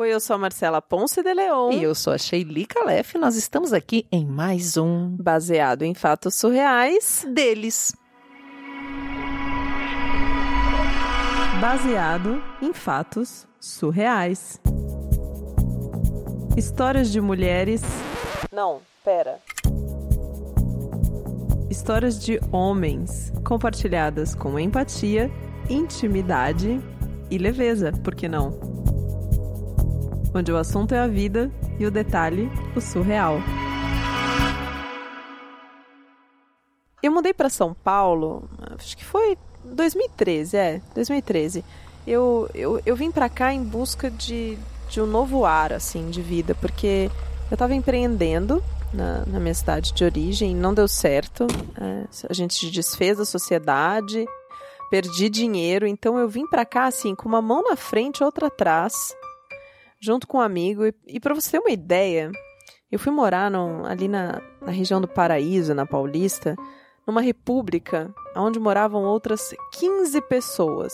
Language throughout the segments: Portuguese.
Oi, eu sou a Marcela Ponce de Leon. E eu sou a Sheili Calef. Nós estamos aqui em mais um Baseado em Fatos Surreais deles. Baseado em fatos surreais. Histórias de mulheres. Não, pera. Histórias de homens compartilhadas com empatia, intimidade e leveza, por que não? Onde o assunto é a vida e o detalhe, o surreal. Eu mudei para São Paulo, acho que foi 2013, é, 2013. Eu, eu, eu vim para cá em busca de, de um novo ar, assim, de vida, porque eu estava empreendendo na, na, minha cidade de origem, não deu certo. É, a gente desfez a sociedade, perdi dinheiro, então eu vim para cá, assim, com uma mão na frente, outra atrás, junto com um amigo. E, e para você ter uma ideia, eu fui morar no, ali na, na região do Paraíso, na Paulista, numa república onde moravam outras 15 pessoas.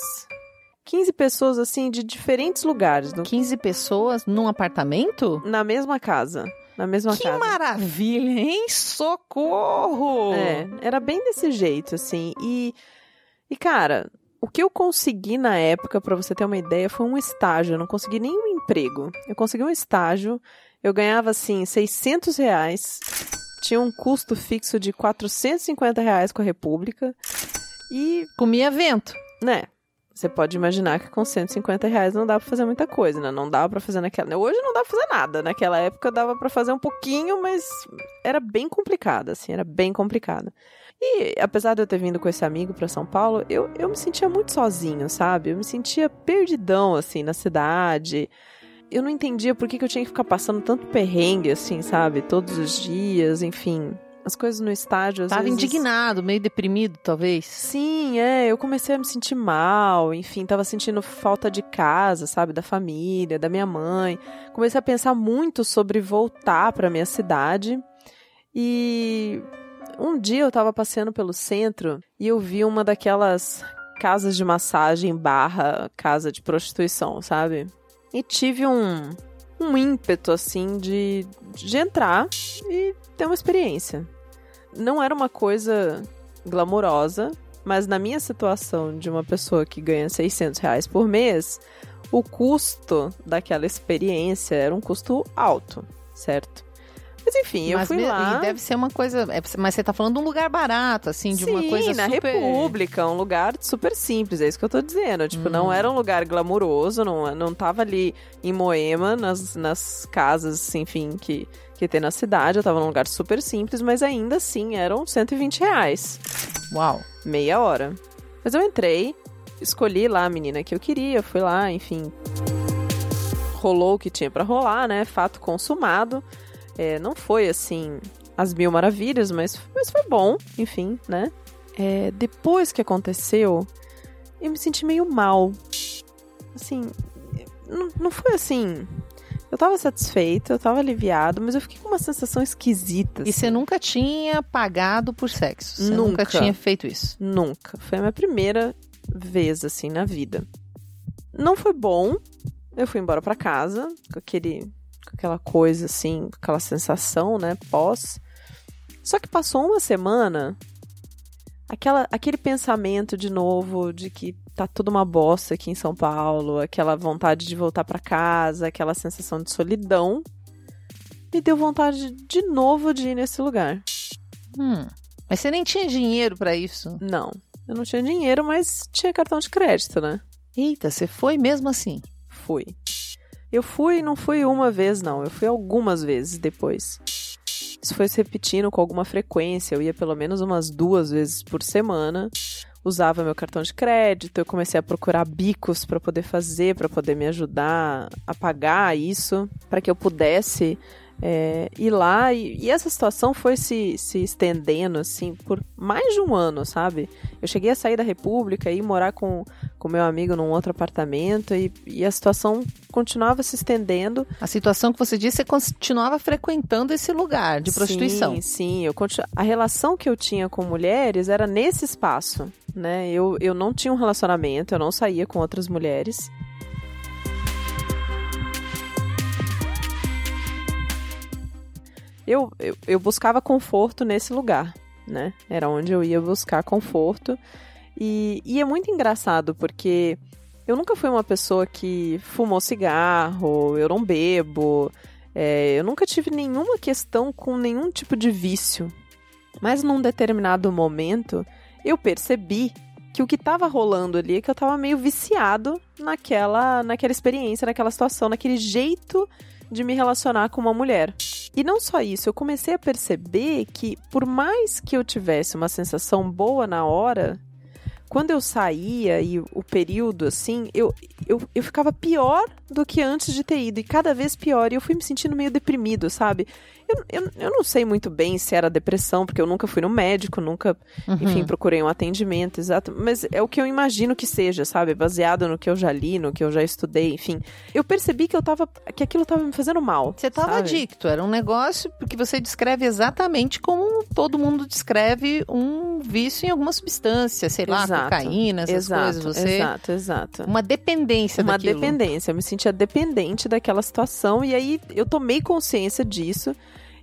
15 pessoas, assim, de diferentes lugares. 15 pessoas num apartamento? Na mesma casa. Na mesma que casa. Que maravilha, hein? Socorro! É, era bem desse jeito, assim. E, e cara, o que eu consegui na época, para você ter uma ideia, foi um estágio. Eu não consegui nenhum emprego. Eu consegui um estágio. Eu ganhava, assim, 600 reais tinha um custo fixo de 450 reais com a República e... Comia vento. Né? Você pode imaginar que com 150 reais não dá pra fazer muita coisa, né? Não dava pra fazer naquela... Hoje não dá pra fazer nada. Naquela época dava pra fazer um pouquinho, mas era bem complicado, assim. Era bem complicado. E apesar de eu ter vindo com esse amigo para São Paulo, eu, eu me sentia muito sozinho, sabe? Eu me sentia perdidão, assim, na cidade eu não entendia por que, que eu tinha que ficar passando tanto perrengue, assim, sabe? Todos os dias, enfim. As coisas no estádio. Tava vezes... indignado, meio deprimido, talvez. Sim, é. Eu comecei a me sentir mal, enfim, tava sentindo falta de casa, sabe? Da família, da minha mãe. Comecei a pensar muito sobre voltar para minha cidade. E um dia eu tava passeando pelo centro e eu vi uma daquelas casas de massagem barra casa de prostituição, sabe? e tive um, um ímpeto, assim, de, de entrar e ter uma experiência. Não era uma coisa glamourosa, mas na minha situação de uma pessoa que ganha 600 reais por mês, o custo daquela experiência era um custo alto, certo? Mas enfim, eu mas fui me, lá. E deve ser uma coisa. É, mas você tá falando de um lugar barato, assim, de Sim, uma coisa na super. República, um lugar super simples, é isso que eu tô dizendo. Tipo, hum. não era um lugar glamuroso, não, não tava ali em Moema, nas, nas casas, enfim, que, que tem na cidade. Eu tava num lugar super simples, mas ainda assim eram 120 reais. Uau! Meia hora. Mas eu entrei, escolhi lá a menina que eu queria, fui lá, enfim. Rolou o que tinha para rolar, né? Fato consumado. É, não foi assim as mil maravilhas, mas, mas foi bom, enfim, né? É, depois que aconteceu, eu me senti meio mal. Assim, não, não foi assim. Eu tava satisfeita, eu tava aliviado, mas eu fiquei com uma sensação esquisita. Assim. E você nunca tinha pagado por sexo? Você nunca. nunca tinha feito isso? Nunca. Foi a minha primeira vez, assim, na vida. Não foi bom. Eu fui embora para casa com aquele com aquela coisa assim, aquela sensação, né, pós. Só que passou uma semana, aquela, aquele pensamento de novo de que tá tudo uma bosta aqui em São Paulo, aquela vontade de voltar para casa, aquela sensação de solidão, me deu vontade de novo de ir nesse lugar. Hum, mas você nem tinha dinheiro para isso? Não, eu não tinha dinheiro, mas tinha cartão de crédito, né? Eita, você foi mesmo assim? Fui. Eu fui, não fui uma vez, não. Eu fui algumas vezes depois. Isso foi se repetindo com alguma frequência. Eu ia pelo menos umas duas vezes por semana. Usava meu cartão de crédito. Eu comecei a procurar bicos para poder fazer, para poder me ajudar a pagar isso, para que eu pudesse é, ir lá e, e, essa situação foi se, se estendendo assim por mais de um ano, sabe? Eu cheguei a sair da República e morar com com meu amigo num outro apartamento e, e a situação continuava se estendendo. A situação que você disse, você continuava frequentando esse lugar de prostituição. Sim, sim. Eu continu... A relação que eu tinha com mulheres era nesse espaço, né? Eu, eu não tinha um relacionamento, eu não saía com outras mulheres. Eu, eu, eu buscava conforto nesse lugar, né? Era onde eu ia buscar conforto. E, e é muito engraçado, porque eu nunca fui uma pessoa que fumou cigarro, eu não bebo, é, eu nunca tive nenhuma questão com nenhum tipo de vício. Mas num determinado momento, eu percebi que o que estava rolando ali é que eu estava meio viciado naquela, naquela experiência, naquela situação, naquele jeito de me relacionar com uma mulher. E não só isso, eu comecei a perceber que, por mais que eu tivesse uma sensação boa na hora, quando eu saía e o período assim, eu, eu, eu ficava pior do que antes de ter ido, e cada vez pior. E eu fui me sentindo meio deprimido, sabe? Eu, eu, eu não sei muito bem se era depressão, porque eu nunca fui no médico, nunca, uhum. enfim, procurei um atendimento, exato. Mas é o que eu imagino que seja, sabe? Baseado no que eu já li, no que eu já estudei, enfim. Eu percebi que eu tava. que aquilo tava me fazendo mal. Você tava sabe? adicto, era um negócio porque você descreve exatamente como todo mundo descreve um vício em alguma substância, sei lá, exato, cocaína, essas exato, coisas. Você... Exato, exato. Uma dependência Uma daquilo. dependência. Eu me sentia dependente daquela situação, e aí eu tomei consciência disso.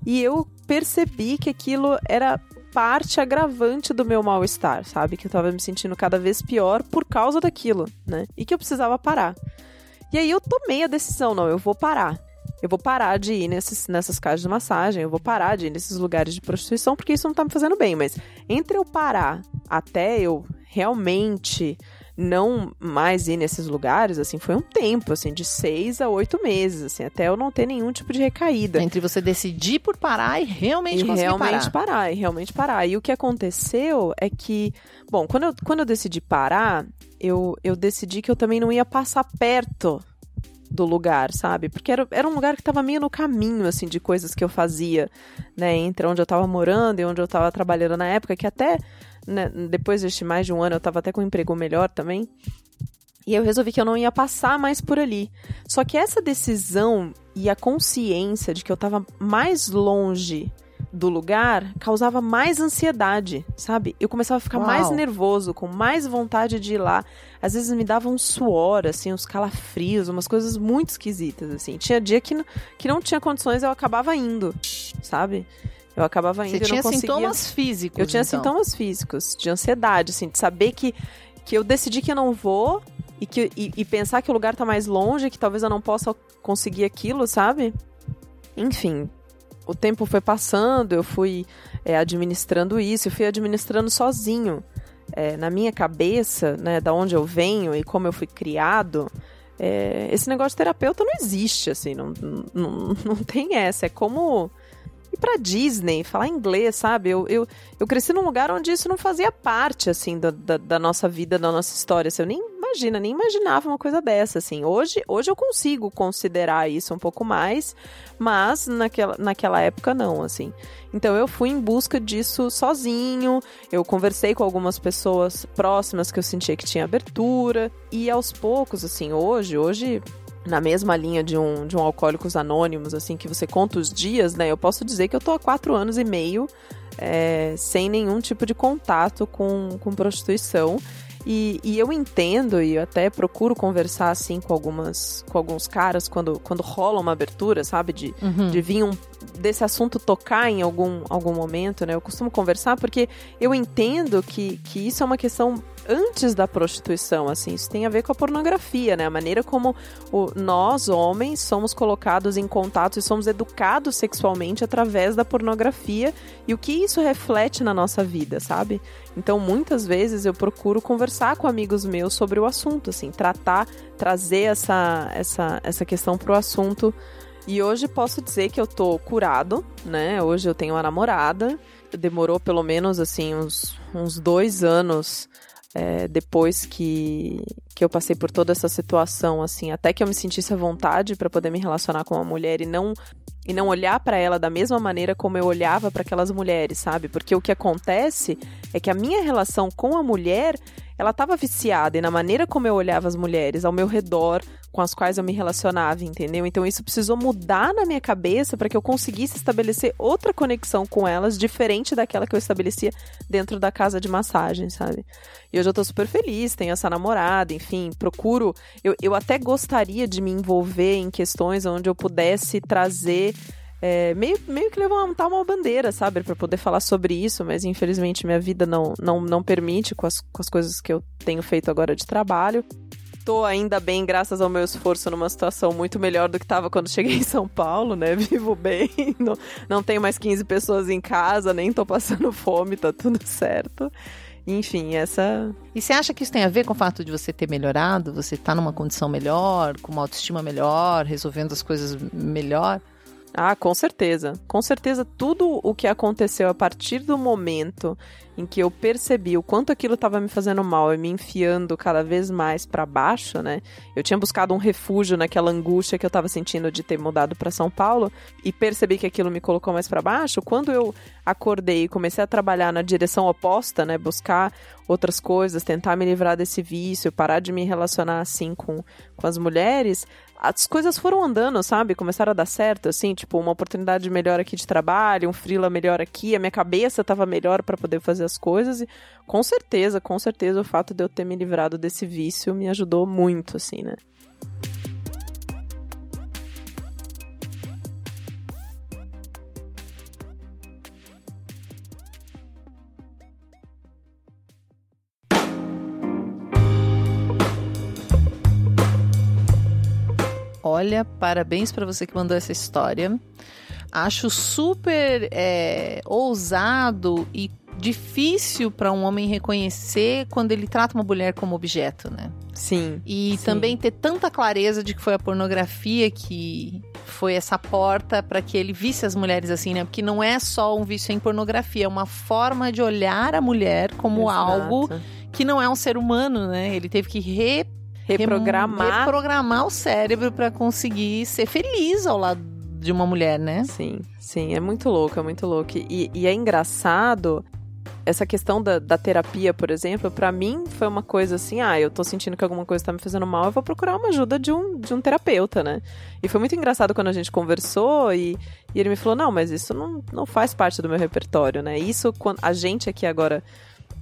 E eu percebi que aquilo era parte agravante do meu mal-estar, sabe? Que eu tava me sentindo cada vez pior por causa daquilo, né? E que eu precisava parar. E aí eu tomei a decisão, não, eu vou parar. Eu vou parar de ir nesses, nessas casas de massagem, eu vou parar de ir nesses lugares de prostituição, porque isso não tá me fazendo bem. Mas entre eu parar até eu realmente não mais ir nesses lugares, assim, foi um tempo, assim, de seis a oito meses, assim, até eu não ter nenhum tipo de recaída. Entre você decidir por parar e realmente e conseguir realmente parar. parar. E realmente parar. E o que aconteceu é que, bom, quando eu, quando eu decidi parar, eu, eu decidi que eu também não ia passar perto do lugar, sabe? Porque era, era um lugar que estava meio no caminho, assim, de coisas que eu fazia, né? Entre onde eu estava morando e onde eu estava trabalhando na época, que até né, depois deste mais de um ano eu estava até com um emprego melhor também. E eu resolvi que eu não ia passar mais por ali. Só que essa decisão e a consciência de que eu estava mais longe do lugar causava mais ansiedade, sabe? Eu começava a ficar Uau. mais nervoso, com mais vontade de ir lá. Às vezes me dava um suor, assim, uns calafrios, umas coisas muito esquisitas, assim. Tinha dia que, que não tinha condições, eu acabava indo, sabe? Eu acabava indo Você e tinha não conseguia... sintomas físicos. Eu tinha então. sintomas físicos, de ansiedade, assim, de saber que, que eu decidi que eu não vou e, que, e, e pensar que o lugar tá mais longe, que talvez eu não possa conseguir aquilo, sabe? Enfim, o tempo foi passando, eu fui é, administrando isso, eu fui administrando sozinho. É, na minha cabeça, né, da onde eu venho e como eu fui criado, é, esse negócio de terapeuta não existe, assim, não, não, não tem essa. É como pra Disney, falar inglês, sabe? Eu, eu, eu cresci num lugar onde isso não fazia parte, assim, da, da, da nossa vida, da nossa história. Assim, eu nem imagina, nem imaginava uma coisa dessa, assim. Hoje, hoje eu consigo considerar isso um pouco mais, mas naquela, naquela época não, assim. Então eu fui em busca disso sozinho, eu conversei com algumas pessoas próximas que eu sentia que tinha abertura, e aos poucos, assim, hoje, hoje na mesma linha de um, de um Alcoólicos Anônimos, assim, que você conta os dias, né? Eu posso dizer que eu tô há quatro anos e meio é, sem nenhum tipo de contato com, com prostituição. E, e, eu entendo e eu até procuro conversar assim com algumas com alguns caras quando, quando rola uma abertura, sabe? De, Uhum. de vir um, desse assunto tocar em algum, algum momento, né? Eu costumo conversar porque eu entendo que, que isso é uma questão antes da prostituição, assim, isso tem a ver com a pornografia, né? A maneira como o, nós, homens, somos colocados em contato e somos educados sexualmente através da pornografia e o que isso reflete na nossa vida, sabe? Então, muitas vezes eu procuro conversar com amigos meus sobre o assunto, assim, tratar, trazer essa, essa, essa questão pro assunto. E hoje posso dizer que eu tô curado, né? Hoje eu tenho uma namorada. Demorou pelo menos, assim, uns, uns dois anos é, depois que, que eu passei por toda essa situação, assim, até que eu me sentisse à vontade para poder me relacionar com uma mulher e não e não olhar para ela da mesma maneira como eu olhava para aquelas mulheres, sabe? Porque o que acontece é que a minha relação com a mulher, ela estava viciada e na maneira como eu olhava as mulheres ao meu redor, com as quais eu me relacionava, entendeu? Então isso precisou mudar na minha cabeça para que eu conseguisse estabelecer outra conexão com elas diferente daquela que eu estabelecia dentro da casa de massagem, sabe? E hoje eu tô super feliz, tenho essa namorada, enfim, procuro. Eu, eu até gostaria de me envolver em questões onde eu pudesse trazer é, meio, meio que levantar uma bandeira, sabe? para poder falar sobre isso, mas infelizmente minha vida não, não, não permite com as, com as coisas que eu tenho feito agora de trabalho. Tô ainda bem, graças ao meu esforço, numa situação muito melhor do que estava quando cheguei em São Paulo, né? Vivo bem, não, não tenho mais 15 pessoas em casa, nem tô passando fome, tá tudo certo. Enfim, essa. E você acha que isso tem a ver com o fato de você ter melhorado? Você tá numa condição melhor, com uma autoestima melhor, resolvendo as coisas melhor? Ah, com certeza. Com certeza, tudo o que aconteceu a partir do momento em que eu percebi o quanto aquilo estava me fazendo mal e me enfiando cada vez mais para baixo, né? Eu tinha buscado um refúgio naquela angústia que eu estava sentindo de ter mudado para São Paulo e percebi que aquilo me colocou mais para baixo. Quando eu acordei e comecei a trabalhar na direção oposta, né? Buscar outras coisas, tentar me livrar desse vício, parar de me relacionar assim com, com as mulheres, as coisas foram andando, sabe? Começaram a dar certo, assim, tipo, uma oportunidade melhor aqui de trabalho, um freela melhor aqui, a minha cabeça estava melhor para poder fazer as coisas e com certeza, com certeza o fato de eu ter me livrado desse vício me ajudou muito, assim, né? Olha, parabéns para você que mandou essa história. Acho super é, ousado e difícil para um homem reconhecer quando ele trata uma mulher como objeto, né? Sim. E sim. também ter tanta clareza de que foi a pornografia que foi essa porta para que ele visse as mulheres assim, né? Porque não é só um vício em pornografia, é uma forma de olhar a mulher como Exato. algo que não é um ser humano, né? Ele teve que re reprogramar reprogramar o cérebro para conseguir ser feliz ao lado de uma mulher, né? Sim, sim, é muito louco, é muito louco. E, e é engraçado essa questão da, da terapia, por exemplo, para mim foi uma coisa assim, ah, eu tô sentindo que alguma coisa tá me fazendo mal, eu vou procurar uma ajuda de um, de um terapeuta, né? E foi muito engraçado quando a gente conversou e, e ele me falou, não, mas isso não, não faz parte do meu repertório, né? Isso, quando a gente aqui agora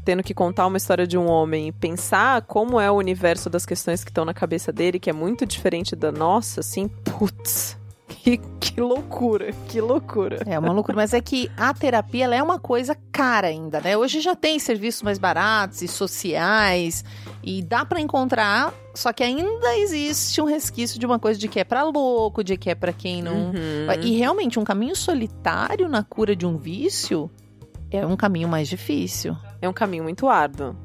tendo que contar uma história de um homem e pensar como é o universo das questões que estão na cabeça dele, que é muito diferente da nossa, assim, putz. Que, que loucura, que loucura. É uma loucura, mas é que a terapia é uma coisa cara ainda, né? Hoje já tem serviços mais baratos e sociais e dá para encontrar, só que ainda existe um resquício de uma coisa de que é para louco, de que é para quem não. Uhum. E realmente um caminho solitário na cura de um vício é um caminho mais difícil. É um caminho muito árduo.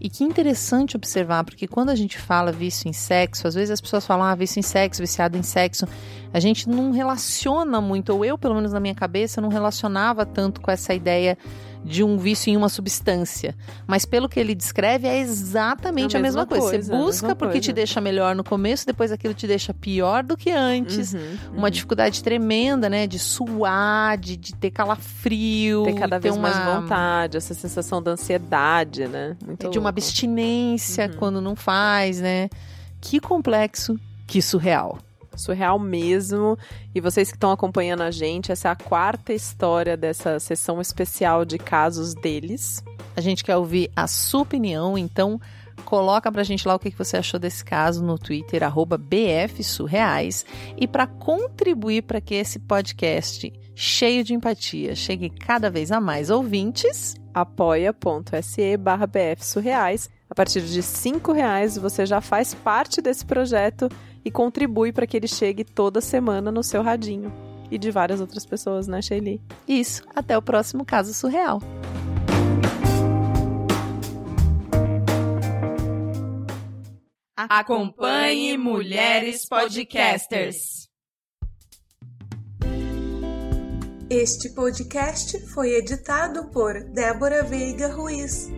E que interessante observar, porque quando a gente fala vício em sexo, às vezes as pessoas falam, ah, vício em sexo, viciado em sexo. A gente não relaciona muito, ou eu, pelo menos na minha cabeça, não relacionava tanto com essa ideia de um vício em uma substância. Mas pelo que ele descreve, é exatamente a mesma, a mesma coisa. coisa. Você busca porque coisa. te deixa melhor no começo, depois aquilo te deixa pior do que antes. Uhum, uhum. Uma dificuldade tremenda, né? De suar, de, de ter calafrio. Ter cada vez ter uma... mais vontade, essa sensação da ansiedade, né? Muito de louco. uma abstinência uhum. quando não faz, né? Que complexo, que surreal surreal mesmo. E vocês que estão acompanhando a gente, essa é a quarta história dessa sessão especial de casos deles. A gente quer ouvir a sua opinião, então coloca pra gente lá o que você achou desse caso no Twitter, arroba bfsurreais. E para contribuir para que esse podcast cheio de empatia chegue cada vez a mais ouvintes, apoia.se barra bfsurreais. A partir de cinco reais você já faz parte desse projeto e contribui para que ele chegue toda semana no seu radinho. E de várias outras pessoas, né, Shelly? Isso. Até o próximo caso surreal. Acompanhe Mulheres Podcasters. Este podcast foi editado por Débora Veiga Ruiz.